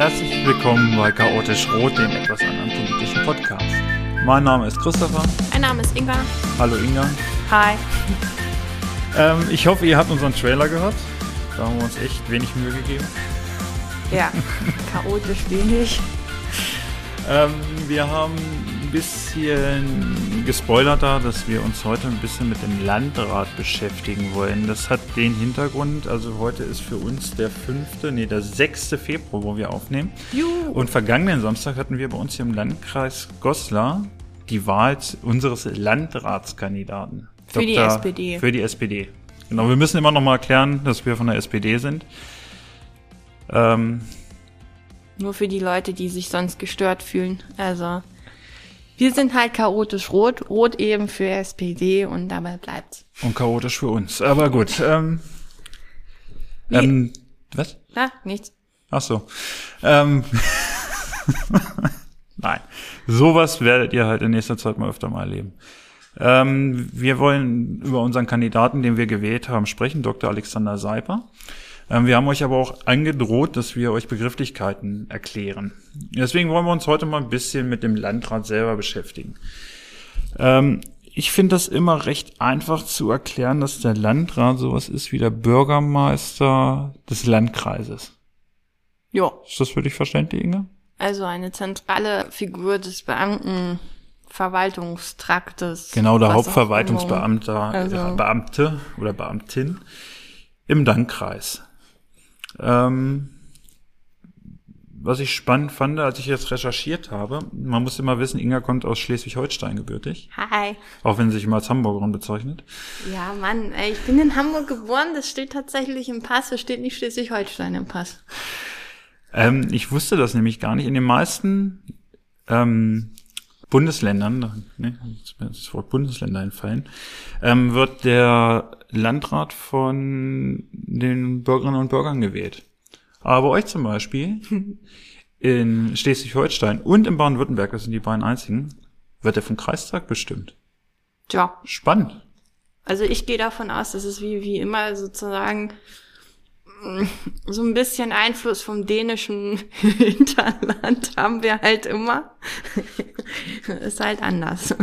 Herzlich willkommen bei Chaotisch Rot, dem etwas anderen politischen Podcast. Mein Name ist Christopher. Mein Name ist Inga. Hallo Inga. Hi. Ähm, ich hoffe, ihr habt unseren Trailer gehört. Da haben wir uns echt wenig Mühe gegeben. Ja, chaotisch wenig. Ähm, wir haben bisschen gespoilert da, dass wir uns heute ein bisschen mit dem Landrat beschäftigen wollen. Das hat den Hintergrund, also heute ist für uns der fünfte, nee, der 6. Februar, wo wir aufnehmen. Juhu. Und vergangenen Samstag hatten wir bei uns hier im Landkreis Goslar die Wahl unseres Landratskandidaten. Für die SPD. Für die SPD. Genau, wir müssen immer noch mal erklären, dass wir von der SPD sind. Ähm, Nur für die Leute, die sich sonst gestört fühlen. Also, wir sind halt chaotisch rot. Rot eben für SPD und dabei bleibt's. und chaotisch für uns. Aber gut. Ähm, ähm, was? Na, nichts. Ach so. Ähm, Nein. Sowas werdet ihr halt in nächster Zeit mal öfter mal erleben. Ähm, wir wollen über unseren Kandidaten, den wir gewählt haben, sprechen, Dr. Alexander Seiper. Ähm, wir haben euch aber auch angedroht, dass wir euch Begrifflichkeiten erklären. Deswegen wollen wir uns heute mal ein bisschen mit dem Landrat selber beschäftigen. Ähm, ich finde das immer recht einfach zu erklären, dass der Landrat sowas ist wie der Bürgermeister des Landkreises. Jo. Ist das für dich verständlich, Inge? Also eine zentrale Figur des Beamtenverwaltungstraktes. Genau, der Hauptverwaltungsbeamter, Also- Beamte oder Beamtin im Landkreis. Ähm, was ich spannend fand, als ich jetzt recherchiert habe, man muss immer wissen, Inga kommt aus Schleswig-Holstein gebürtig, Hi. auch wenn sie sich immer als Hamburgerin bezeichnet. Ja, Mann, ey, ich bin in Hamburg geboren, das steht tatsächlich im Pass, es steht nicht Schleswig-Holstein im Pass. Ähm, ich wusste das nämlich gar nicht. In den meisten ähm, Bundesländern, ne, das Wort Bundesländer entfallen, ähm, wird der Landrat von den Bürgerinnen und Bürgern gewählt. Aber bei euch zum Beispiel in Schleswig-Holstein und in Baden-Württemberg, das sind die beiden einzigen, wird er vom Kreistag bestimmt. Tja, Spannend. Also ich gehe davon aus, dass es wie, wie immer sozusagen so ein bisschen Einfluss vom dänischen Hinterland haben wir halt immer. Ist halt anders.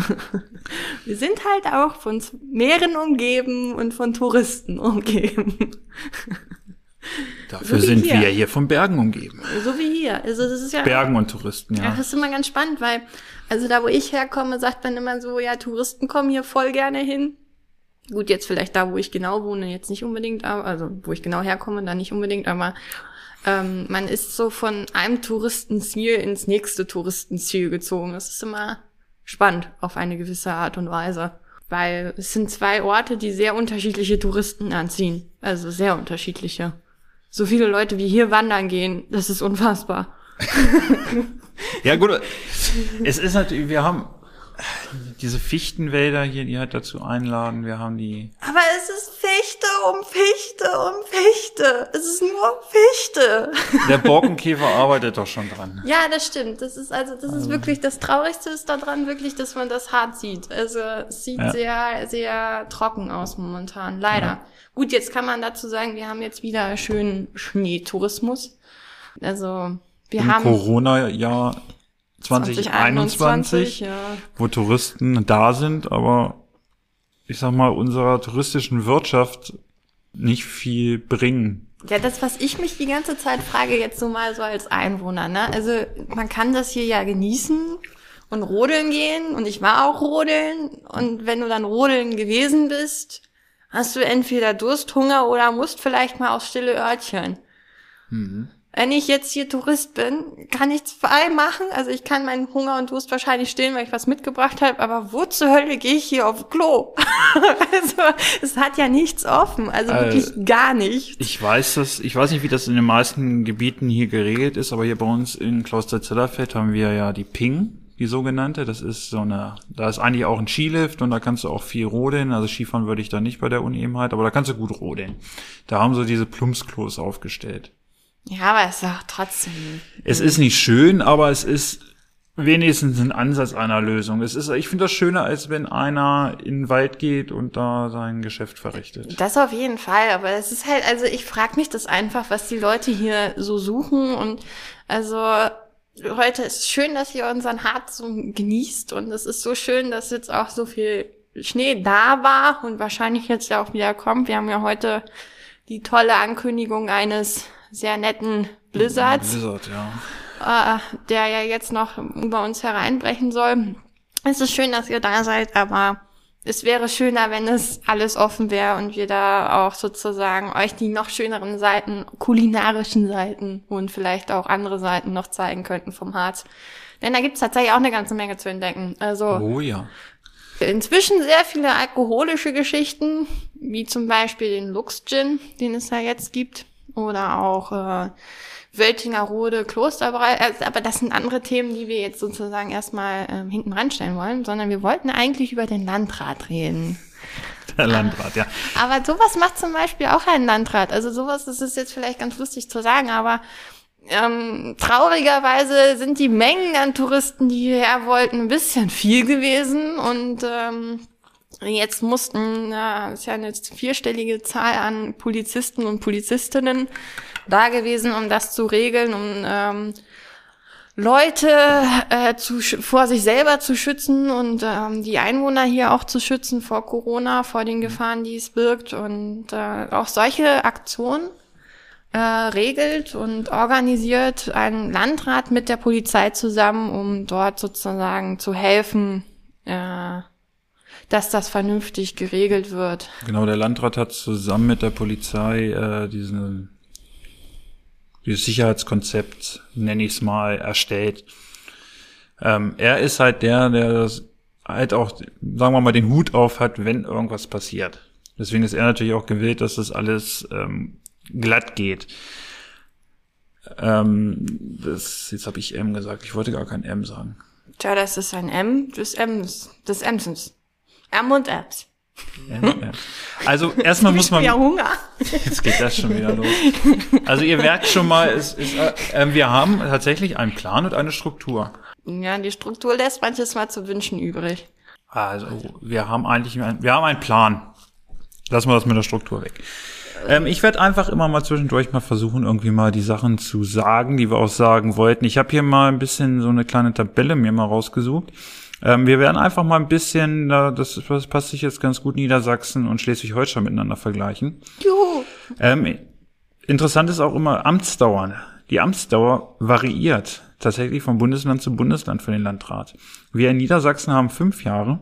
Wir sind halt auch von Meeren umgeben und von Touristen umgeben. Dafür So sind hier. wir hier von Bergen umgeben. So wie hier. Also das ist ja. Bergen und Touristen, Ja, ja. das ist immer ganz spannend, weil, also da, wo ich herkomme, sagt man immer so, ja, Touristen kommen hier voll gerne hin. Gut, jetzt vielleicht da, wo ich genau wohne, jetzt nicht unbedingt, aber, also wo ich genau herkomme, da nicht unbedingt, aber ähm, man ist so von einem Touristenziel ins nächste Touristenziel gezogen. Das ist immer spannend auf eine gewisse Art und Weise. Weil es sind zwei Orte, die sehr unterschiedliche Touristen anziehen. Also sehr unterschiedliche. So viele Leute wie hier wandern gehen, das ist unfassbar. Ja, gut. Es ist natürlich, wir haben diese Fichtenwälder hier, die halt dazu einladen. Wir haben die. Aber es ist Fichte um Fichte um Fichte. Es ist nur Fichte. Der Borkenkäfer arbeitet doch schon dran. Ja, das stimmt. Das ist also, das ist wirklich das Traurigste ist daran wirklich, dass man das hart sieht. Also es sieht Ja. sehr, sehr trocken aus momentan. Leider. Gut, jetzt kann man dazu sagen, wir haben jetzt wieder schönen Schneetourismus. Also wir Im haben Corona-Jahr 2021, 2021, ja. wo Touristen da sind, aber ich sag mal, unserer touristischen Wirtschaft nicht viel bringen. Ja, das, was ich mich die ganze Zeit frage, jetzt so mal so als Einwohner, ne? Also, man kann das hier ja genießen und rodeln gehen und ich war auch rodeln und wenn du dann rodeln gewesen bist, hast du entweder Durst, Hunger oder musst vielleicht mal aufs stille Örtchen. Wenn ich jetzt hier Tourist bin, kann ich zwei machen. Also ich kann meinen Hunger und Durst wahrscheinlich stillen, weil ich was mitgebracht habe. Aber wo zur Hölle gehe ich hier aufs Klo? also es hat ja nichts offen. Also Äh, wirklich gar nichts. Ich weiß das, ich weiß nicht, wie das in den meisten Gebieten hier geregelt ist, aber hier bei uns in Kloster-Zellerfeld haben wir ja die Ping, die sogenannte. Das ist so eine, da ist eigentlich auch ein Skilift und da kannst du auch viel rodeln. Also Skifahren würde ich da nicht bei der Unebenheit, aber da kannst du gut rodeln. Da haben sie diese Plumpsklos aufgestellt. Ja, aber es ist auch trotzdem. Es ist nicht schön, aber es ist wenigstens ein Ansatz einer Lösung. Es ist, ich finde das schöner, als wenn einer in den Wald geht und da sein Geschäft verrichtet. Das auf jeden Fall, aber es ist halt, also ich frage mich das einfach, was die Leute hier so suchen und also heute ist schön, dass ihr unseren Harz so genießt und es ist so schön, dass jetzt auch so viel Schnee da war und wahrscheinlich jetzt ja auch wieder kommt. Wir haben ja heute die tolle Ankündigung eines sehr netten Blizzards. Blizzard, ja äh, der ja jetzt noch über uns hereinbrechen soll. Es ist schön, dass ihr da seid, aber es wäre schöner, wenn es alles offen wäre und wir da auch sozusagen euch die noch schöneren Seiten, kulinarischen Seiten und vielleicht auch andere Seiten noch zeigen könnten vom Harz. Denn da gibt's tatsächlich auch eine ganze Menge zu entdecken. Also oh ja. Inzwischen sehr viele alkoholische Geschichten, wie zum Beispiel den Lux Gin, den es ja jetzt gibt, oder auch äh, Wöltingerode, Klosterbereich, äh, aber das sind andere Themen, die wir jetzt sozusagen erstmal ähm, hinten ranstellen wollen, sondern wir wollten eigentlich über den Landrat reden. Der Landrat, ja. Aber sowas macht zum Beispiel auch ein Landrat. Also sowas, das ist jetzt vielleicht ganz lustig zu sagen, aber ähm, traurigerweise sind die Mengen an Touristen, die hierher wollten, ein bisschen viel gewesen und ähm, Jetzt mussten, ja, ist ja eine vierstellige Zahl an Polizisten und Polizistinnen da gewesen, um das zu regeln, um ähm, Leute äh, zu, vor sich selber zu schützen und ähm, die Einwohner hier auch zu schützen vor Corona, vor den Gefahren, die es birgt und äh, auch solche Aktionen äh, regelt und organisiert ein Landrat mit der Polizei zusammen, um dort sozusagen zu helfen, äh, dass das vernünftig geregelt wird. Genau, der Landrat hat zusammen mit der Polizei äh, diesen dieses Sicherheitskonzept, nenne ich es mal, erstellt. Ähm, er ist halt der, der das halt auch, sagen wir mal, den Hut auf hat, wenn irgendwas passiert. Deswegen ist er natürlich auch gewillt, dass das alles ähm, glatt geht. Ähm, das, jetzt habe ich M gesagt, ich wollte gar kein M sagen. Tja, das ist ein M des M's, des M's. M und Apps. Also erstmal muss man. Ja Hunger. Jetzt geht das schon wieder los. Also ihr merkt schon mal, es ist, äh, wir haben tatsächlich einen Plan und eine Struktur. Ja, die Struktur lässt manches mal zu wünschen übrig. Also wir haben eigentlich, einen, wir haben einen Plan. Lassen wir das mit der Struktur weg. Ähm, ich werde einfach immer mal zwischendurch mal versuchen, irgendwie mal die Sachen zu sagen, die wir auch sagen wollten. Ich habe hier mal ein bisschen so eine kleine Tabelle mir mal rausgesucht. Ähm, wir werden einfach mal ein bisschen, das, das passt sich jetzt ganz gut, Niedersachsen und Schleswig-Holstein miteinander vergleichen. Juhu. Ähm, interessant ist auch immer Amtsdauer. Die Amtsdauer variiert tatsächlich von Bundesland zu Bundesland für den Landrat. Wir in Niedersachsen haben fünf Jahre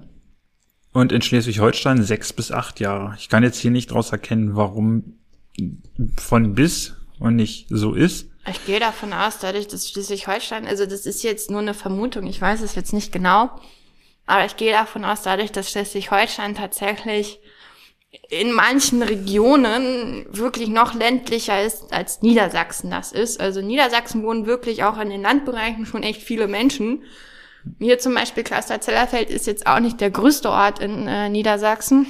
und in Schleswig-Holstein sechs bis acht Jahre. Ich kann jetzt hier nicht daraus erkennen, warum von bis und nicht so ist. Ich gehe davon aus, dadurch, dass Schleswig-Holstein, also das ist jetzt nur eine Vermutung, ich weiß es jetzt nicht genau, aber ich gehe davon aus, dadurch, dass Schleswig-Holstein tatsächlich in manchen Regionen wirklich noch ländlicher ist, als Niedersachsen das ist. Also Niedersachsen wohnen wirklich auch in den Landbereichen schon echt viele Menschen. Hier zum Beispiel Kloster-Zellerfeld ist jetzt auch nicht der größte Ort in äh, Niedersachsen.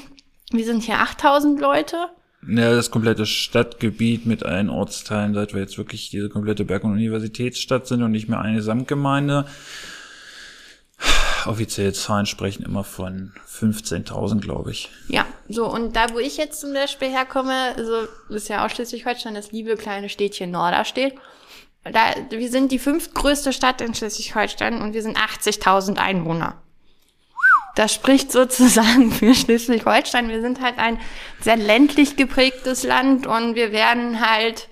Wir sind hier 8000 Leute. Ja, das komplette Stadtgebiet mit allen Ortsteilen, seit wir jetzt wirklich diese komplette Berg- und Universitätsstadt sind und nicht mehr eine Samtgemeinde. Offizielle Zahlen sprechen immer von 15.000, glaube ich. Ja, so, und da, wo ich jetzt zum Beispiel herkomme, also, ist ja auch Schleswig-Holstein, das liebe kleine Städtchen Norderstedt. Da, wir sind die fünftgrößte Stadt in Schleswig-Holstein und wir sind 80.000 Einwohner. Das spricht sozusagen für Schleswig-Holstein. Wir sind halt ein sehr ländlich geprägtes Land und wir werden halt,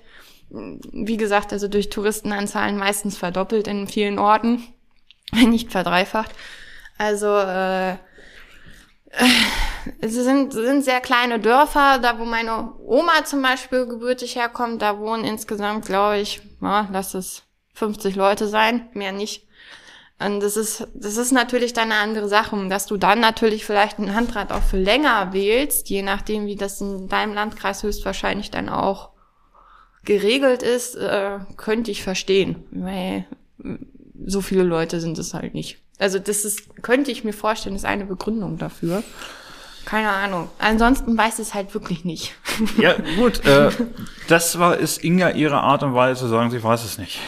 wie gesagt, also durch Touristenanzahlen meistens verdoppelt in vielen Orten, wenn nicht verdreifacht. Also äh, es sind, sind sehr kleine Dörfer, da wo meine Oma zum Beispiel gebürtig herkommt, da wohnen insgesamt, glaube ich, ja, lass es 50 Leute sein, mehr nicht. Und das ist, das ist natürlich dann eine andere Sache, dass du dann natürlich vielleicht einen Landrat auch für länger wählst, je nachdem, wie das in deinem Landkreis höchstwahrscheinlich dann auch geregelt ist, äh, könnte ich verstehen, weil so viele Leute sind es halt nicht. Also das ist, könnte ich mir vorstellen, ist eine Begründung dafür. Keine Ahnung. Ansonsten weiß es halt wirklich nicht. Ja, gut. Äh, das war ist Inga ihre Art und Weise zu sagen, sie weiß es nicht.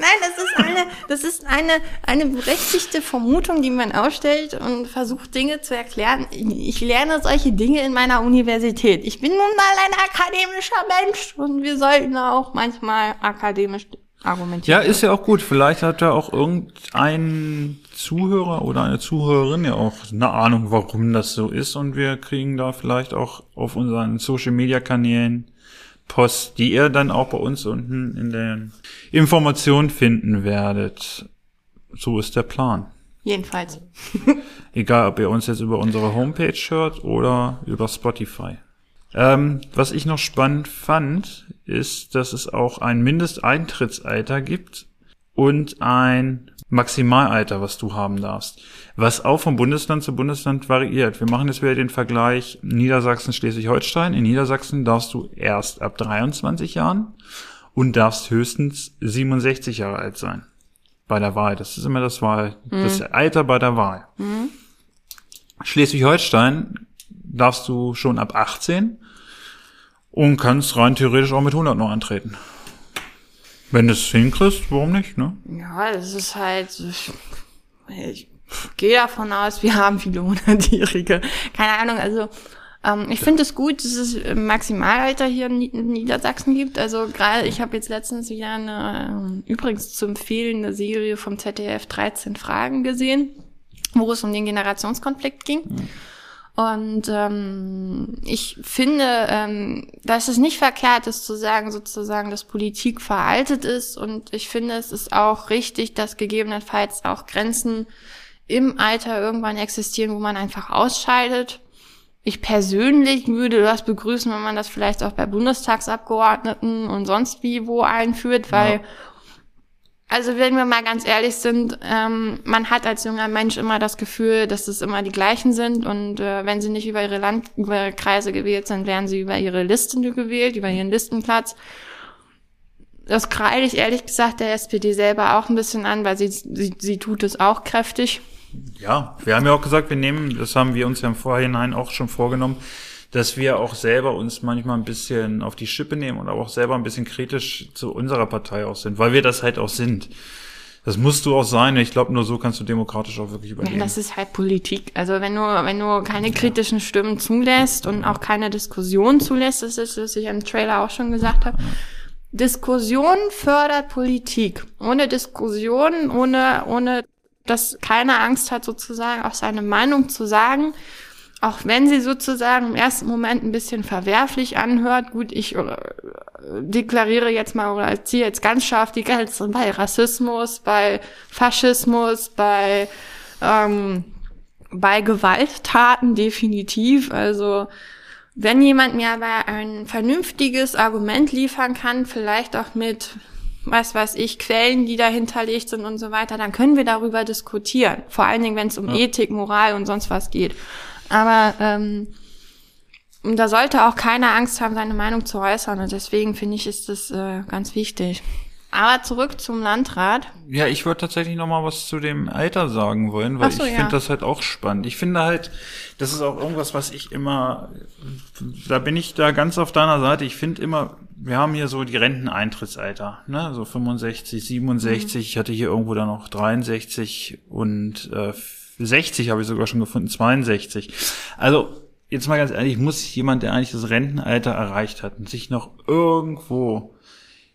Nein, das ist eine, Das ist eine, eine berechtigte Vermutung, die man aufstellt und versucht, Dinge zu erklären. Ich lerne solche Dinge in meiner Universität. Ich bin nun mal ein akademischer Mensch und wir sollten auch manchmal akademisch argumentieren. Ja, ist ja auch gut. Vielleicht hat ja auch irgendein Zuhörer oder eine Zuhörerin ja auch eine Ahnung, warum das so ist und wir kriegen da vielleicht auch auf unseren Social Media Kanälen Post, die ihr dann auch bei uns unten in den Informationen finden werdet. So ist der Plan. Jedenfalls. Egal, ob ihr uns jetzt über unsere Homepage hört oder über Spotify. Ähm, was ich noch spannend fand, ist, dass es auch ein Mindesteintrittsalter gibt und ein Maximalalter, was du haben darfst. Was auch vom Bundesland zu Bundesland variiert. Wir machen jetzt wieder den Vergleich Niedersachsen, Schleswig-Holstein. In Niedersachsen darfst du erst ab 23 Jahren und darfst höchstens 67 Jahre alt sein. Bei der Wahl. Das ist immer das Wahl, mhm. das Alter bei der Wahl. Mhm. Schleswig-Holstein darfst du schon ab 18 und kannst rein theoretisch auch mit 100 noch antreten. Wenn du es hinkriegst, warum nicht, ne? Ja, es ist halt, ich, ich gehe davon aus, wir haben viele Hundertjährige. Keine Ahnung, also ähm, ich finde es gut, dass es Maximalalter hier in Niedersachsen gibt. Also gerade, ich habe jetzt letztens wieder eine, äh, übrigens zu empfehlen, eine Serie vom ZDF 13 Fragen gesehen, wo es um den Generationskonflikt ging. Mhm. Und ähm, ich finde, ähm, dass es nicht verkehrt ist zu sagen, sozusagen, dass Politik veraltet ist. Und ich finde, es ist auch richtig, dass gegebenenfalls auch Grenzen im Alter irgendwann existieren, wo man einfach ausscheidet. Ich persönlich würde das begrüßen, wenn man das vielleicht auch bei Bundestagsabgeordneten und sonst wie wo einführt, weil ja. Also wenn wir mal ganz ehrlich sind, ähm, man hat als junger Mensch immer das Gefühl, dass es immer die gleichen sind und äh, wenn sie nicht über ihre Land über ihre Kreise gewählt sind, werden sie über ihre Listen gewählt, über ihren Listenplatz. Das kreide ich ehrlich gesagt der SPD selber auch ein bisschen an, weil sie, sie, sie tut es auch kräftig. Ja, wir haben ja auch gesagt, wir nehmen, das haben wir uns ja im Vorhinein auch schon vorgenommen, dass wir auch selber uns manchmal ein bisschen auf die Schippe nehmen und auch selber ein bisschen kritisch zu unserer Partei auch sind, weil wir das halt auch sind. Das musst du auch sein. Ich glaube, nur so kannst du demokratisch auch wirklich überleben. Das ist halt Politik. Also wenn du, wenn du keine kritischen Stimmen zulässt und auch keine Diskussion zulässt, das ist, was ich im Trailer auch schon gesagt habe. Diskussion fördert Politik. Ohne Diskussion, ohne, ohne, dass keiner Angst hat, sozusagen auch seine Meinung zu sagen, auch wenn sie sozusagen im ersten Moment ein bisschen verwerflich anhört, gut, ich äh, deklariere jetzt mal oder ziehe jetzt ganz scharf die Grenze bei Rassismus, bei Faschismus, bei, ähm, bei Gewalttaten definitiv. Also wenn jemand mir aber ein vernünftiges Argument liefern kann, vielleicht auch mit was weiß ich, Quellen, die dahinterlegt sind und so weiter, dann können wir darüber diskutieren. Vor allen Dingen, wenn es um ja. Ethik, Moral und sonst was geht. Aber ähm, da sollte auch keiner Angst haben, seine Meinung zu äußern. Und deswegen finde ich, ist das äh, ganz wichtig. Aber zurück zum Landrat. Ja, ich würde tatsächlich noch mal was zu dem Alter sagen wollen, weil so, ich ja. finde das halt auch spannend. Ich finde halt, das ist auch irgendwas, was ich immer, da bin ich da ganz auf deiner Seite. Ich finde immer, wir haben hier so die Renteneintrittsalter, ne, so 65, 67. Mhm. Ich hatte hier irgendwo dann noch 63 und äh, 60 habe ich sogar schon gefunden, 62. Also, jetzt mal ganz ehrlich, muss jemand, der eigentlich das Rentenalter erreicht hat sich noch irgendwo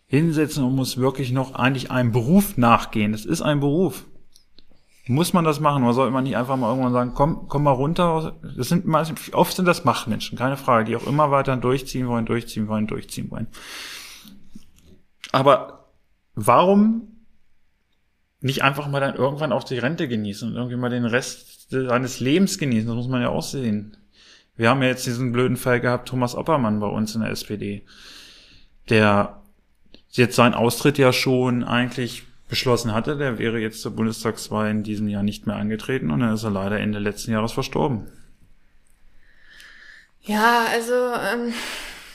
hinsetzen und muss wirklich noch eigentlich einem Beruf nachgehen. Das ist ein Beruf. Muss man das machen? Oder sollte man nicht einfach mal irgendwann sagen, komm, komm mal runter? Das sind oft sind das Machtmenschen, keine Frage, die auch immer weiter durchziehen wollen, durchziehen wollen, durchziehen wollen. Aber warum nicht einfach mal dann irgendwann auch die Rente genießen und irgendwie mal den Rest seines Lebens genießen. Das muss man ja auch sehen. Wir haben ja jetzt diesen blöden Fall gehabt, Thomas Oppermann bei uns in der SPD, der jetzt seinen Austritt ja schon eigentlich beschlossen hatte. Der wäre jetzt zur Bundestagswahl in diesem Jahr nicht mehr angetreten und dann ist er leider Ende letzten Jahres verstorben. Ja, also ähm,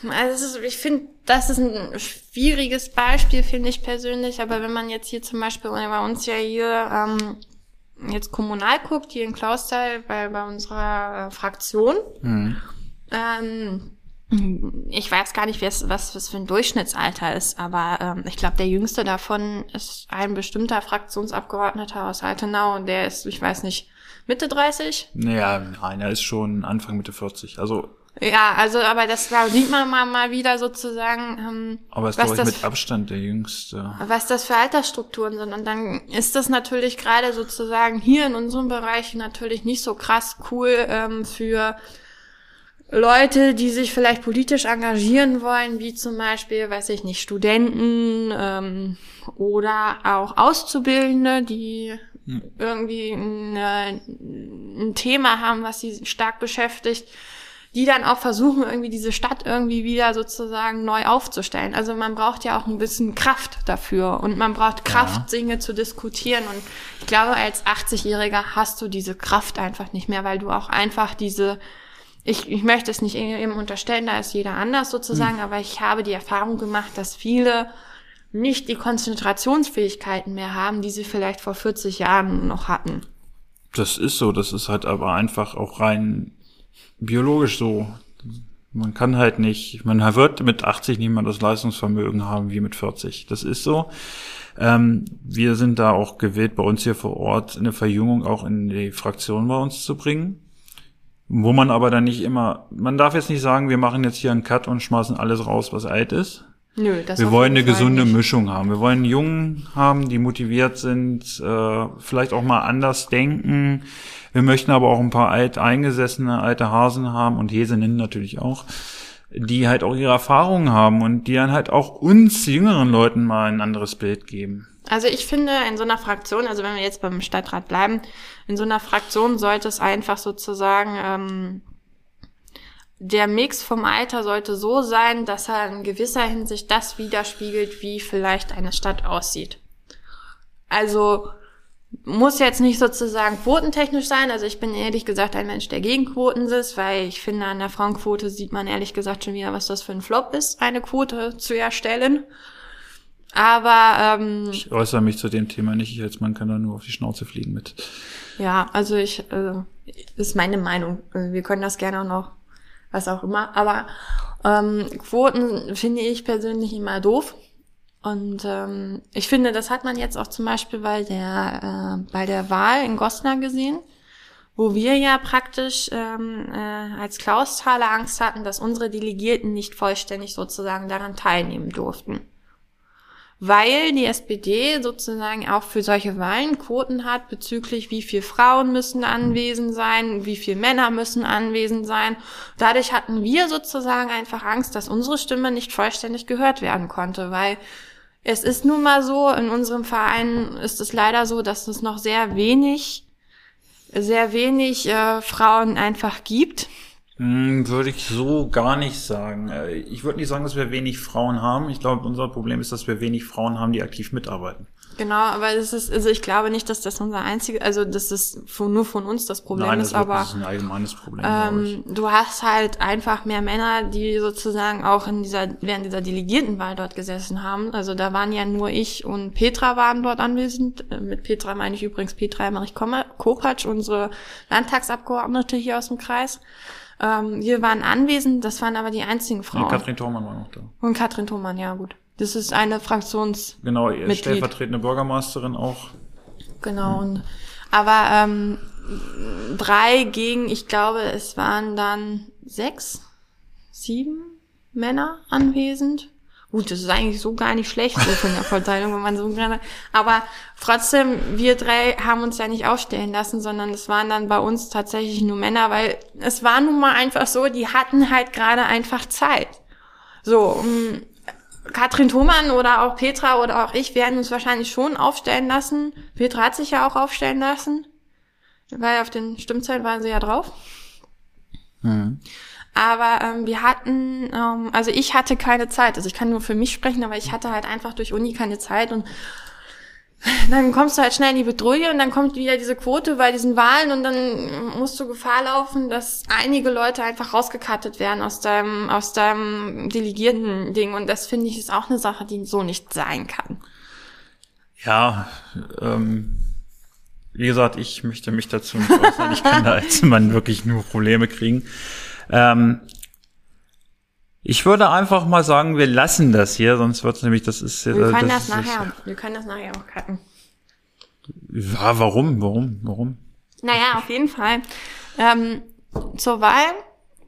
also ich finde, das ist ein schwieriges Beispiel, finde ich persönlich. Aber wenn man jetzt hier zum Beispiel bei uns ja hier ähm, jetzt kommunal guckt, hier in Klausthal, bei, bei unserer äh, Fraktion, mhm. ähm, Ich weiß gar nicht, was, was, was für ein Durchschnittsalter ist, aber ähm, ich glaube, der jüngste davon ist ein bestimmter Fraktionsabgeordneter aus Altenau und der ist, ich weiß nicht, Mitte 30? Naja, nein, er ist schon Anfang Mitte 40. Also ja, also aber das da sieht man mal, mal wieder sozusagen. Ähm, aber ist ich mit Abstand der jüngste. Was das für Altersstrukturen sind und dann ist das natürlich gerade sozusagen hier in unserem Bereich natürlich nicht so krass cool ähm, für Leute, die sich vielleicht politisch engagieren wollen, wie zum Beispiel, weiß ich nicht, Studenten ähm, oder auch Auszubildende, die hm. irgendwie eine, ein Thema haben, was sie stark beschäftigt, die dann auch versuchen, irgendwie diese Stadt irgendwie wieder sozusagen neu aufzustellen. Also man braucht ja auch ein bisschen Kraft dafür und man braucht Kraft, ja. Dinge zu diskutieren. Und ich glaube, als 80-Jähriger hast du diese Kraft einfach nicht mehr, weil du auch einfach diese ich, ich möchte es nicht eben unterstellen, da ist jeder anders sozusagen, mhm. aber ich habe die Erfahrung gemacht, dass viele nicht die Konzentrationsfähigkeiten mehr haben, die sie vielleicht vor 40 Jahren noch hatten. Das ist so, das ist halt aber einfach auch rein biologisch so. Man kann halt nicht, man wird mit 80 nicht mehr das Leistungsvermögen haben wie mit 40. Das ist so. Ähm, wir sind da auch gewählt, bei uns hier vor Ort eine Verjüngung auch in die Fraktion bei uns zu bringen. Wo man aber dann nicht immer, man darf jetzt nicht sagen, wir machen jetzt hier einen Cut und schmeißen alles raus, was alt ist. Nö, das wir wollen eine gesunde nicht. Mischung haben. Wir wollen Jungen haben, die motiviert sind, äh, vielleicht auch mal anders denken. Wir möchten aber auch ein paar alt eingesessene alte Hasen haben und Häsinnen natürlich auch, die halt auch ihre Erfahrungen haben und die dann halt auch uns jüngeren Leuten mal ein anderes Bild geben. Also ich finde, in so einer Fraktion, also wenn wir jetzt beim Stadtrat bleiben, in so einer Fraktion sollte es einfach sozusagen, ähm, der Mix vom Alter sollte so sein, dass er in gewisser Hinsicht das widerspiegelt, wie vielleicht eine Stadt aussieht. Also muss jetzt nicht sozusagen quotentechnisch sein. Also ich bin ehrlich gesagt ein Mensch, der gegen Quoten ist, weil ich finde, an der Frauenquote sieht man ehrlich gesagt schon wieder, was das für ein Flop ist, eine Quote zu erstellen. Aber ähm, ich äußere mich zu dem Thema nicht. Ich als Mann kann da nur auf die Schnauze fliegen mit. Ja, also ich äh, ist meine Meinung. Wir können das gerne auch noch, was auch immer. Aber ähm, Quoten finde ich persönlich immer doof. Und ähm, ich finde, das hat man jetzt auch zum Beispiel bei der äh, bei der Wahl in Goslar gesehen, wo wir ja praktisch ähm, äh, als Klausthaler Angst hatten, dass unsere Delegierten nicht vollständig sozusagen daran teilnehmen durften weil die SPD sozusagen auch für solche Wahlen Quoten hat bezüglich wie viel Frauen müssen anwesend sein, wie viel Männer müssen anwesend sein. Dadurch hatten wir sozusagen einfach Angst, dass unsere Stimme nicht vollständig gehört werden konnte, weil es ist nun mal so, in unserem Verein ist es leider so, dass es noch sehr wenig, sehr wenig äh, Frauen einfach gibt würde ich so gar nicht sagen. Äh, ich würde nicht sagen, dass wir wenig Frauen haben. Ich glaube, unser Problem ist, dass wir wenig Frauen haben, die aktiv mitarbeiten. Genau, aber es ist, also ich glaube nicht, dass das unser einzige, also dass das von, nur von uns das Problem Nein, ist, aber das ist ein allgemeines Problem. Ähm, du hast halt einfach mehr Männer, die sozusagen auch in dieser während dieser Delegiertenwahl dort gesessen haben. Also da waren ja nur ich und Petra waren dort anwesend. Äh, mit Petra meine ich übrigens Petra Emmerich Kopatsch, unsere Landtagsabgeordnete hier aus dem Kreis. Ähm, wir waren anwesend, das waren aber die einzigen Frauen. Und Katrin Thormann war noch da. Und Katrin Thormann, ja gut. Das ist eine Fraktions Genau, stellvertretende Bürgermeisterin auch. Genau. Und, aber ähm, drei gegen, ich glaube, es waren dann sechs, sieben Männer anwesend. Gut, das ist eigentlich so gar nicht schlecht so von der Verteilung, wenn man so gerade. Aber trotzdem, wir drei haben uns ja nicht aufstellen lassen, sondern es waren dann bei uns tatsächlich nur Männer, weil es war nun mal einfach so, die hatten halt gerade einfach Zeit. So, um, Katrin Thomann oder auch Petra oder auch ich werden uns wahrscheinlich schon aufstellen lassen. Petra hat sich ja auch aufstellen lassen, weil auf den Stimmzeit waren sie ja drauf. Mhm. Aber ähm, wir hatten, ähm, also ich hatte keine Zeit. Also ich kann nur für mich sprechen, aber ich hatte halt einfach durch Uni keine Zeit und dann kommst du halt schnell in die Bedrohung und dann kommt wieder diese Quote bei diesen Wahlen und dann musst du Gefahr laufen, dass einige Leute einfach rausgekattet werden aus deinem, aus deinem delegierten Ding. Und das finde ich ist auch eine Sache, die so nicht sein kann. Ja, ähm, wie gesagt, ich möchte mich dazu nicht äußern. Ich kann da als Mann wirklich nur Probleme kriegen. Ähm, Ich würde einfach mal sagen, wir lassen das hier, sonst wird es nämlich, das ist Wir können das, das, ist- nachher, wir können das nachher auch cutten. Ja, warum? Warum? Warum? Naja, auf jeden Fall. Ähm, zur Wahl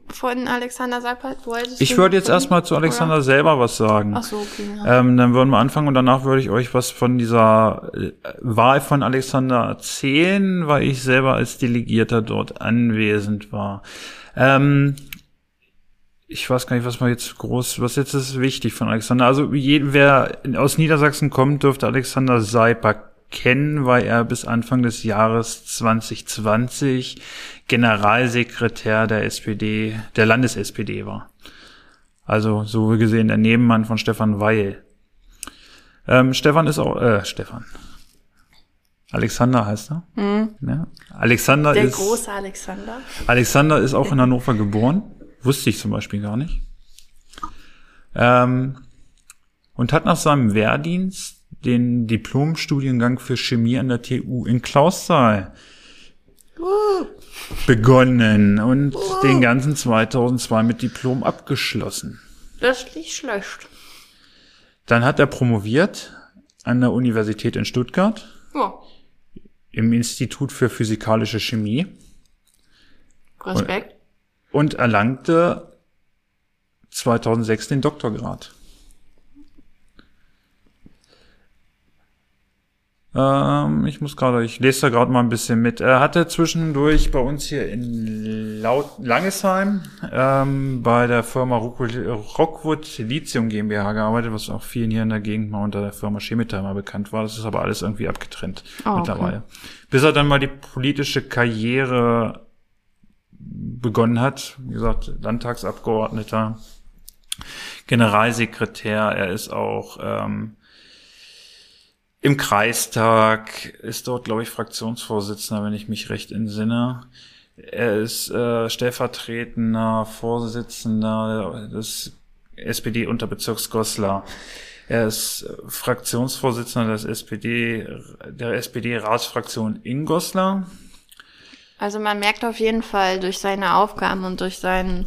von Alexander wolltest Ich würde jetzt erstmal zu Alexander selber was sagen. Ach so, okay. Ja. Ähm, dann würden wir anfangen und danach würde ich euch was von dieser äh, Wahl von Alexander erzählen, weil ich selber als Delegierter dort anwesend war. Ähm, ich weiß gar nicht, was man jetzt groß, was jetzt ist wichtig von Alexander. Also jeden, wer aus Niedersachsen kommt, dürfte Alexander Seiper kennen, weil er bis Anfang des Jahres 2020 Generalsekretär der SPD, der Landes-SPD war. Also so gesehen der Nebenmann von Stefan Weil. Ähm, Stefan ist auch, äh, Stefan. Alexander heißt er. Ja. Alexander Der ist, große Alexander. Alexander ist auch in Hannover geboren. Wusste ich zum Beispiel gar nicht. Ähm, und hat nach seinem Wehrdienst den Diplomstudiengang für Chemie an der TU in Clausthal begonnen und den ganzen 2002 mit Diplom abgeschlossen. Das ist nicht schlecht. Dann hat er promoviert an der Universität in Stuttgart Ja, im Institut für physikalische Chemie Respekt. und erlangte 2006 den Doktorgrad. Ähm, ich muss gerade, ich lese da gerade mal ein bisschen mit. Er hatte zwischendurch bei uns hier in Laut Langesheim ähm, bei der Firma Rockwood, Lithium GmbH gearbeitet, was auch vielen hier in der Gegend mal unter der Firma Chemitimer bekannt war. Das ist aber alles irgendwie abgetrennt okay. mittlerweile. Bis er dann mal die politische Karriere begonnen hat. Wie gesagt, Landtagsabgeordneter, Generalsekretär. Er ist auch ähm, im Kreistag, ist dort, glaube ich, Fraktionsvorsitzender, wenn ich mich recht entsinne. Er ist äh, stellvertretender Vorsitzender des SPD-Unterbezirks Goslar. Er ist Fraktionsvorsitzender des SPD, der SPD-Ratsfraktion in Goslar. Also man merkt auf jeden Fall durch seine Aufgaben und durch sein,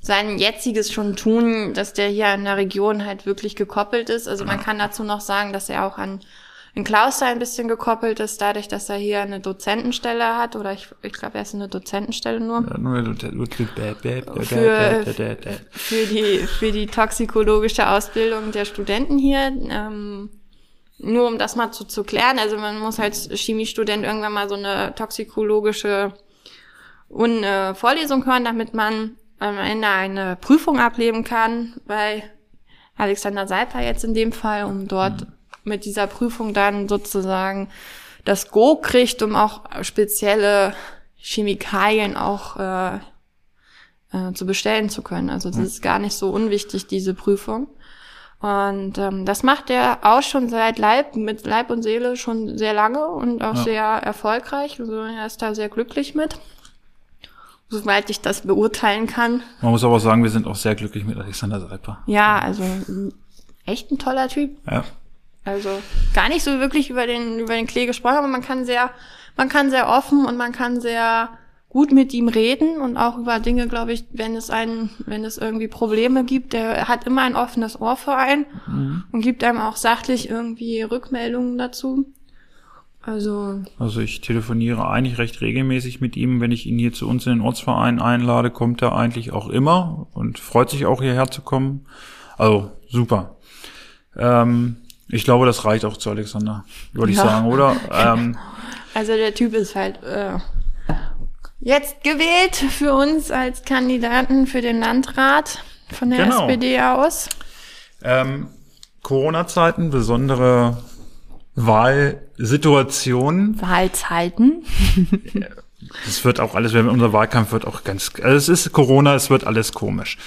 sein jetziges schon tun, dass der hier in der Region halt wirklich gekoppelt ist. Also man kann dazu noch sagen, dass er auch an in Clausthal ein bisschen gekoppelt ist, dadurch, dass er hier eine Dozentenstelle hat, oder ich, ich glaube, er ist eine Dozentenstelle nur. für die, für die toxikologische Ausbildung der Studenten hier. Ähm, nur um das mal zu, zu klären, also man muss als Chemiestudent irgendwann mal so eine toxikologische Un äh, Vorlesung hören, damit man am Ende eine Prüfung ablegen kann, bei Alexander Seiper jetzt in dem Fall, um dort mit dieser Prüfung dann sozusagen das Go kriegt, um auch spezielle Chemikalien auch äh, äh, zu bestellen zu können. Also das ist gar nicht so unwichtig, diese Prüfung. Und ähm, das macht er auch schon seit Leib, mit Leib und Seele schon sehr lange und auch Ja. sehr erfolgreich. Also er ist da sehr glücklich mit. Soweit ich das beurteilen kann. Man muss aber sagen, wir sind auch sehr glücklich mit Alexander Seiper. Ja, also echt ein toller Typ. Ja. Also gar nicht so wirklich über den über den Klee gesprochen, aber man kann sehr man kann sehr offen und man kann sehr gut mit ihm reden und auch über Dinge, glaube ich, wenn es einen wenn es irgendwie Probleme gibt, der hat immer ein offenes Ohr für einen und gibt einem auch sachlich irgendwie Rückmeldungen dazu. Also Also ich telefoniere eigentlich recht regelmäßig mit ihm. Wenn ich ihn hier zu uns in den Ortsverein einlade, kommt er eigentlich auch immer und freut sich auch hierher zu kommen. Also super. Ähm, ich glaube, das reicht auch zu Alexander, würde ich Ja. sagen, oder? Ähm, Also der Typ ist halt äh, jetzt gewählt für uns als Kandidaten für den Landrat von der Genau. SPD aus. ähm, Corona-Zeiten, besondere Wahlsituationen. Wahlzeiten. Es wird auch alles, unser Wahlkampf wird auch ganz, also es ist Corona, es wird alles komisch.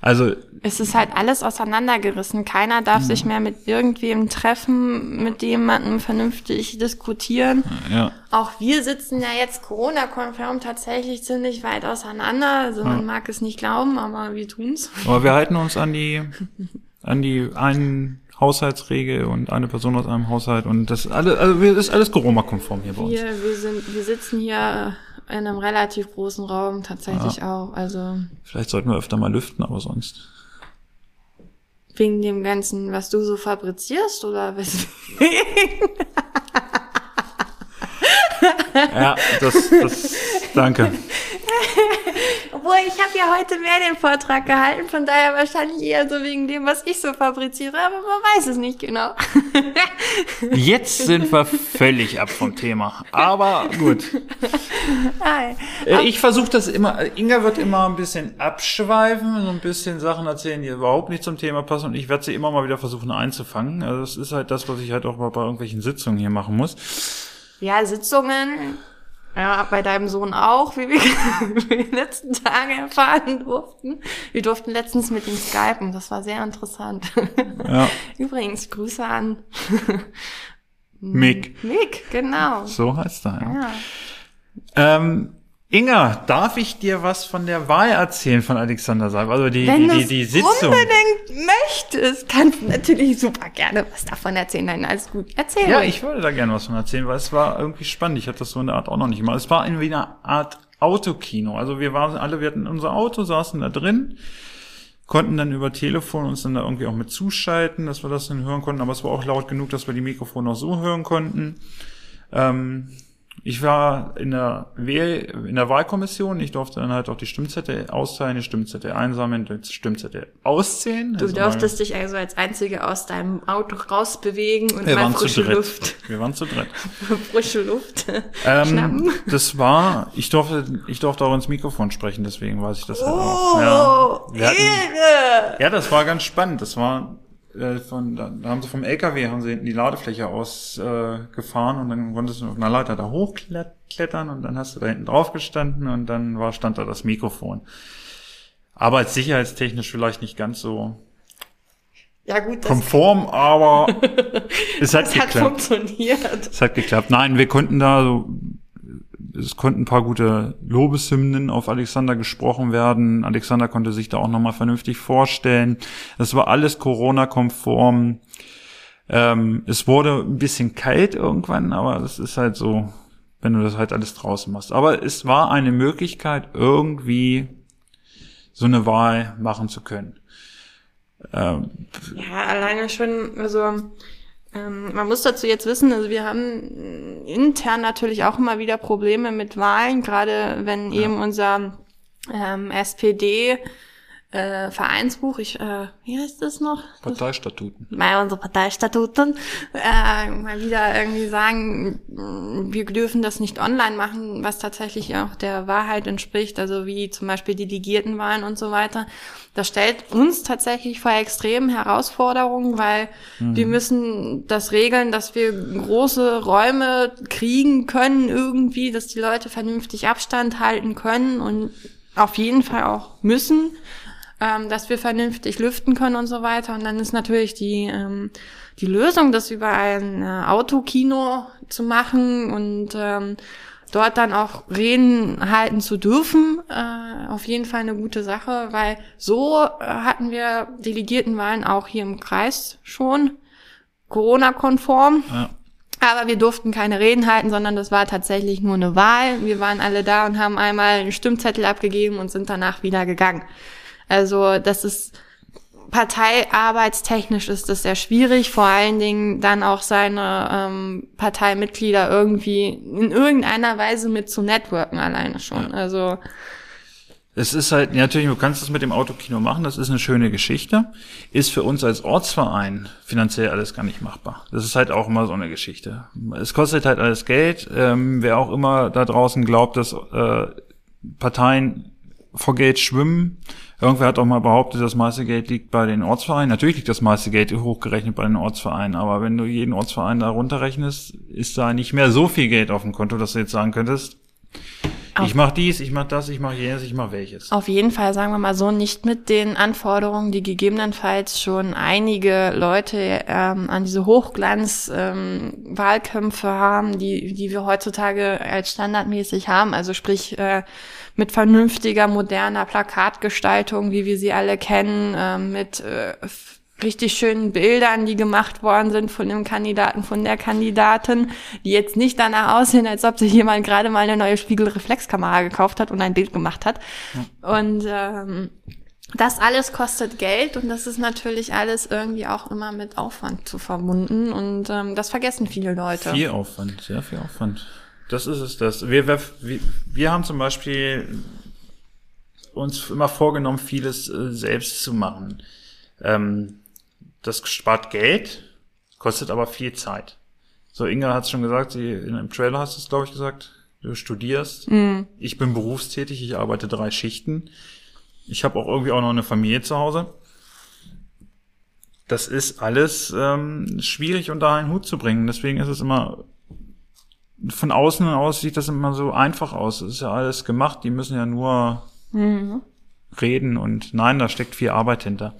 Also Es ist halt alles auseinandergerissen. Keiner darf sich mehr mit irgendwem treffen, mit jemandem vernünftig diskutieren. ja, Auch wir sitzen ja jetzt Corona-konform tatsächlich ziemlich weit auseinander. Also man mag es nicht glauben, aber wir tun's. aber wir halten uns an die an die einen Haushaltsregel und eine Person aus einem Haushalt und das alles, also wir- das ist alles Corona-konform hier bei uns. Wir, wir sind, wir sitzen hier in einem relativ großen Raum tatsächlich auch. Also Vielleicht sollten wir öfter mal lüften, aber sonst. wegen dem Ganzen, was du so fabrizierst oder weswegen? Ja, das, das, danke. Obwohl, ich habe ja heute mehr den Vortrag gehalten, von daher wahrscheinlich eher so wegen dem, was ich so fabriziere, aber man weiß es nicht genau. Jetzt sind wir völlig ab vom Thema. Aber gut. Hi. Äh, Ich versuche das immer, Inga wird immer ein bisschen abschweifen, so ein bisschen Sachen erzählen, die überhaupt nicht zum Thema passen und ich werde sie immer mal wieder versuchen einzufangen. Also das ist halt das, was ich halt auch bei bei irgendwelchen Sitzungen hier machen muss. Ja, Sitzungen, ja, bei deinem Sohn auch, wie wir die letzten Tage erfahren durften. Wir durften letztens mit ihm skypen, das war sehr interessant. Ja, Übrigens, Grüße an Mick. Mick, genau. So heißt er, ja. Ja. Ähm, Inga, darf ich dir was von der Wahl erzählen von Alexander Seib? Also die, Wenn die, du die, die Sitzung. unbedingt möchtest, kannst du natürlich super gerne was davon erzählen. Nein, alles gut. Erzähl Ja, ich würde da gerne was von erzählen, weil es war irgendwie spannend. Ich hatte das so in der Art auch noch nicht mal. Es war irgendwie eine Art Autokino. Also wir waren alle, wir hatten unser Auto, saßen da drin, konnten dann über Telefon uns dann da irgendwie auch mit zuschalten, dass wir das dann hören konnten. Aber es war auch laut genug, dass wir die Mikrofone auch so hören konnten. Ähm, ich war in der, Wähl in der Wahlkommission. Ich durfte dann halt auch die Stimmzettel austeilen, die Stimmzettel einsammeln, die Stimmzettel auszählen. Du Also durftest dich also als Einzige aus deinem Auto rausbewegen und wir mal waren zu frische dritt. Luft, Wir waren zu dritt. frische Luft Ähm, schnappen. das war, ich durfte, ich durfte auch ins Mikrofon sprechen, deswegen weiß ich das halt Oh, auch. Ja, wir hatten, Ehre! ja, das war ganz spannend. Das war von, da, da haben sie vom LKW haben sie hinten die Ladefläche ausgefahren äh, und dann konntest du auf einer Leiter da hochklettern und dann hast du da hinten drauf gestanden und dann war stand da das Mikrofon. Aber als sicherheitstechnisch vielleicht nicht ganz so Ja gut, konform, aber es hat das hat geklappt. funktioniert. Es hat geklappt. Nein, wir konnten da so, es konnten ein paar gute Lobeshymnen auf Alexander gesprochen werden. Alexander konnte sich da auch nochmal vernünftig vorstellen. Das war alles Corona-konform. Ähm, es wurde ein bisschen kalt irgendwann, aber das ist halt so, wenn du das halt alles draußen machst. Aber es war eine Möglichkeit, irgendwie so eine Wahl machen zu können. Ähm, Ja, alleine schon, also man muss dazu jetzt wissen, also wir haben intern natürlich auch immer wieder Probleme mit Wahlen, gerade wenn eben unser ähm, SPD äh, Vereinsbuch, ich, äh, wie heißt das noch? Parteistatuten. bei unsere Parteistatuten äh, mal wieder irgendwie sagen, wir dürfen das nicht online machen, was tatsächlich auch der Wahrheit entspricht, also wie zum Beispiel die Delegiertenwahlen und so weiter. Das stellt uns tatsächlich vor extremen Herausforderungen, weil wir müssen das regeln, dass wir große Räume kriegen können irgendwie, dass die Leute vernünftig Abstand halten können und auf jeden Fall auch müssen ähm, dass wir vernünftig lüften können und so weiter. Und dann ist natürlich die, ähm, die Lösung, das über ein äh, Autokino zu machen und ähm, dort dann auch Reden halten zu dürfen, äh, auf jeden Fall eine gute Sache, weil so äh, hatten wir Delegiertenwahlen auch hier im Kreis schon, Corona-konform. Ja. Aber wir durften keine Reden halten, sondern das war tatsächlich nur eine Wahl. Wir waren alle da und haben einmal einen Stimmzettel abgegeben und sind danach wieder gegangen. Also das ist parteiarbeitstechnisch ist das sehr schwierig, vor allen Dingen dann auch seine ähm, Parteimitglieder irgendwie in irgendeiner Weise mit zu networken alleine schon. Also Es ist halt, ja, natürlich, du kannst es mit dem Autokino machen, das ist eine schöne Geschichte. Ist für uns als Ortsverein finanziell alles gar nicht machbar. Das ist halt auch immer so eine Geschichte. Es kostet halt alles Geld. Ähm, wer auch immer da draußen glaubt, dass äh, Parteien vor Geld schwimmen. Irgendwer hat auch mal behauptet, das meiste Geld liegt bei den Ortsvereinen. Natürlich liegt das meiste Geld hochgerechnet bei den Ortsvereinen, aber wenn du jeden Ortsverein da runterrechnest, ist da nicht mehr so viel Geld auf dem Konto, dass du jetzt sagen könntest, ich mach dies, ich mach das, ich mach jenes, ich mach welches. Auf jeden Fall, sagen wir mal so, nicht mit den Anforderungen, die gegebenenfalls schon einige Leute ähm, an diese Hochglanz-Wahlkämpfe haben, die, die wir heutzutage als standardmäßig haben. Also sprich äh, mit vernünftiger, moderner Plakatgestaltung, wie wir sie alle kennen, äh, mit äh, richtig schönen Bildern, die gemacht worden sind von dem Kandidaten, von der Kandidatin, die jetzt nicht danach aussehen, als ob sich jemand gerade mal eine neue Spiegelreflexkamera gekauft hat und ein Bild gemacht hat. Ja. Und ähm, das alles kostet Geld und das ist natürlich alles irgendwie auch immer mit Aufwand zu verbunden und ähm, das vergessen viele Leute. Viel Aufwand, sehr viel Aufwand. Das ist es, das. Wir, wir, wir haben zum Beispiel uns immer vorgenommen, vieles äh, selbst zu machen. Ähm, das spart Geld, kostet aber viel Zeit. So, Inga hat es schon gesagt, sie in einem Trailer hast du es, glaube ich, gesagt. Du studierst. Mm. Ich bin berufstätig, ich arbeite drei Schichten. Ich habe auch irgendwie auch noch eine Familie zu Hause. Das ist alles ähm, schwierig unter einen Hut zu bringen. Deswegen ist es immer von außen aus sieht das immer so einfach aus. Es ist ja alles gemacht. Die müssen ja nur mhm. reden und nein, da steckt viel Arbeit hinter.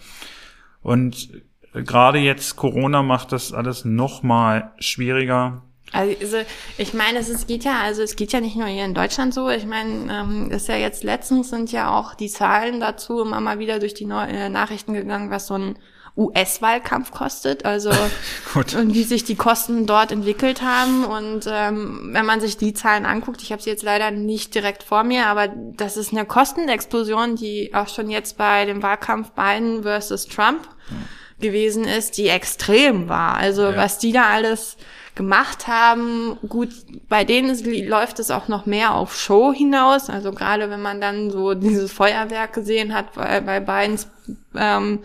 Und gerade jetzt Corona macht das alles noch mal schwieriger. Also ich meine, es geht ja, also es geht ja nicht nur hier in Deutschland so. Ich meine, ähm, ist ja jetzt letztens sind ja auch die Zahlen dazu immer mal wieder durch die Neu äh, Nachrichten gegangen, was so ein US-Wahlkampf kostet, also und wie sich die Kosten dort entwickelt haben. Und ähm, wenn man sich die Zahlen anguckt, ich habe sie jetzt leider nicht direkt vor mir, aber das ist eine Kostenexplosion, die auch schon jetzt bei dem Wahlkampf Biden versus Trump mhm. Gewesen ist, die extrem war. Also ja. was die da alles gemacht haben. Gut, bei denen ist, läuft es auch noch mehr auf Show hinaus. Also gerade wenn man dann so dieses Feuerwerk gesehen hat bei, bei Bidens ähm,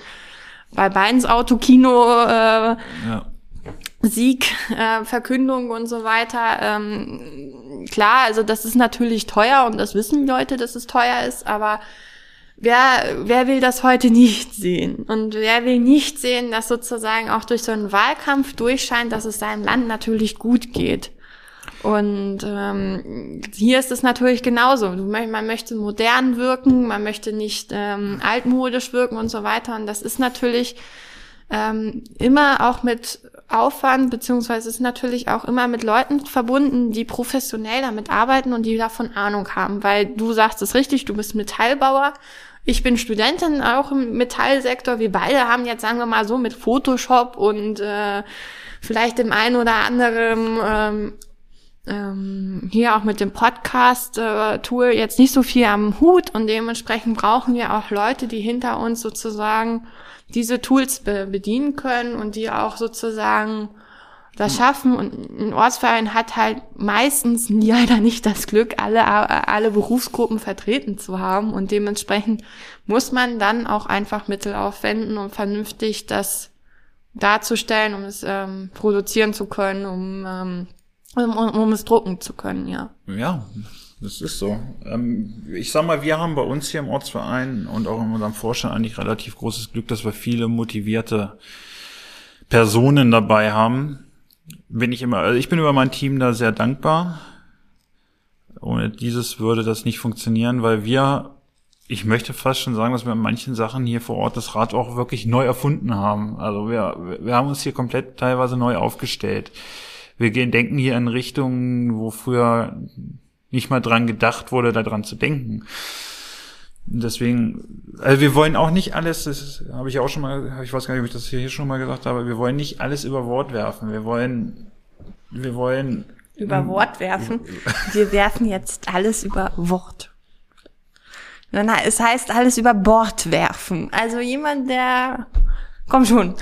bei Beins Autokino äh, ja. Sieg, äh, Verkündung und so weiter. Ähm, klar, also das ist natürlich teuer und das wissen die Leute, dass es teuer ist, aber wer, wer will das heute nicht sehen? Und wer will nicht sehen, dass sozusagen auch durch so einen Wahlkampf durchscheint, dass es seinem Land natürlich gut geht? Und ähm, hier ist es natürlich genauso. Man möchte modern wirken, man möchte nicht ähm, altmodisch wirken und so weiter. Und das ist natürlich ähm, immer auch mit Aufwand, beziehungsweise ist natürlich auch immer mit Leuten verbunden, die professionell damit arbeiten und die davon Ahnung haben. Weil du sagst es richtig, du bist Metallbauer. Ich bin Studentin auch im Metallsektor. Wir beide haben jetzt, sagen wir mal so, mit Photoshop und äh, vielleicht dem einen oder anderen ähm, ähm, hier auch mit dem Podcast-Tool äh, jetzt nicht so viel am Hut und dementsprechend brauchen wir auch Leute, die hinter uns sozusagen diese Tools be bedienen können und die auch sozusagen das schaffen. Und ein Ortsverein hat halt meistens leider nicht das Glück, alle, alle Berufsgruppen vertreten zu haben und dementsprechend muss man dann auch einfach Mittel aufwenden, um vernünftig das darzustellen, um es ähm, produzieren zu können, um ähm, um, um es drucken zu können, ja. Ja, das ist so. Ähm, ich sag mal, wir haben bei uns hier im Ortsverein und auch in unserem Vorstand eigentlich relativ großes Glück, dass wir viele motivierte Personen dabei haben. Bin ich immer, also ich bin über mein Team da sehr dankbar. Ohne dieses würde das nicht funktionieren, weil wir, ich möchte fast schon sagen, dass wir in manchen Sachen hier vor Ort das Rad auch wirklich neu erfunden haben. Also wir, wir haben uns hier komplett teilweise neu aufgestellt wir gehen, denken hier in Richtungen, wo früher nicht mal dran gedacht wurde, daran zu denken. Deswegen, also wir wollen auch nicht alles, das habe ich auch schon mal, ich weiß gar nicht, ob ich das hier schon mal gesagt habe, wir wollen nicht alles über Wort werfen. Wir wollen, wir wollen über Wort werfen. Wir werfen jetzt alles über Wort. Es heißt alles über Bord werfen. Also jemand, der Komm schon.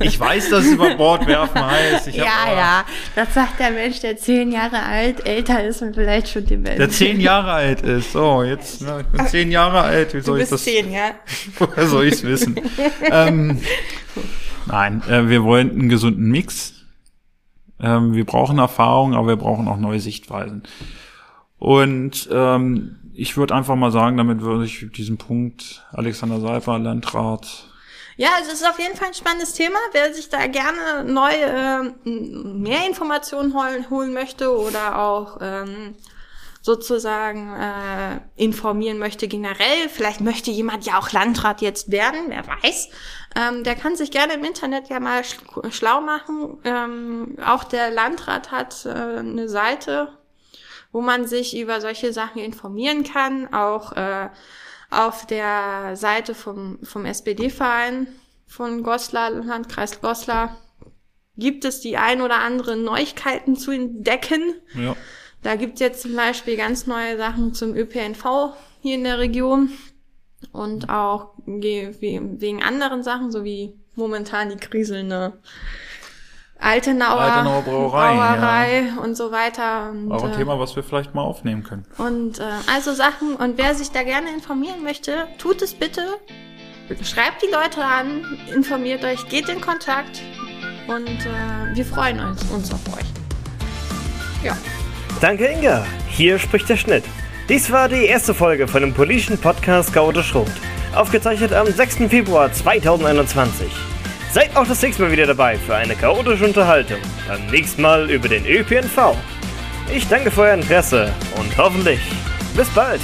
ich weiß, dass es über Bord werfen heißt. Ich ja, ja. Das sagt der Mensch, der zehn Jahre alt, älter ist und vielleicht schon die Welt. Der zehn Jahre alt ist. So, jetzt, ne, ich bin zehn Jahre alt. Wie soll du bist ich das? zehn, ja. Woher soll ich es wissen? ähm, nein, äh, wir wollen einen gesunden Mix. Ähm, wir brauchen Erfahrung, aber wir brauchen auch neue Sichtweisen. Und ähm, ich würde einfach mal sagen, damit würde ich diesen Punkt Alexander Seifer, Landrat. Ja, also es ist auf jeden Fall ein spannendes Thema. Wer sich da gerne neue, äh, mehr Informationen holen, holen möchte oder auch ähm, sozusagen äh, informieren möchte generell, vielleicht möchte jemand ja auch Landrat jetzt werden, wer weiß, ähm, der kann sich gerne im Internet ja mal schlau machen. Ähm, auch der Landrat hat äh, eine Seite wo man sich über solche Sachen informieren kann, auch äh, Auf der Seite vom, vom SPD-Verein von Goslar, Landkreis Goslar, gibt es die ein oder anderen Neuigkeiten zu entdecken. Ja. Da gibt jetzt zum Beispiel ganz neue Sachen zum ÖPNV hier in der Region und auch wegen anderen Sachen, so wie momentan die kriselnde Altenauer, Altenauer Brauerei, Brauerei und so weiter. Und, Auch ein äh, Thema, was wir vielleicht mal aufnehmen können. Und äh, also Sachen, und wer sich da gerne informieren möchte, tut es bitte. Schreibt die Leute an, informiert euch, geht in Kontakt und äh, wir freuen uns, uns auf euch. Ja. Danke, Inga. Hier spricht der Schnitt. Dies war die erste Folge von dem politischen Podcast Chaotisch Schrot. Aufgezeichnet am 6. Februar 2021. Seid auch das nächste Mal wieder dabei für eine chaotische Unterhaltung. Beim nächsten Mal über den ÖPNV. Ich danke für euer Interesse und hoffentlich bis bald.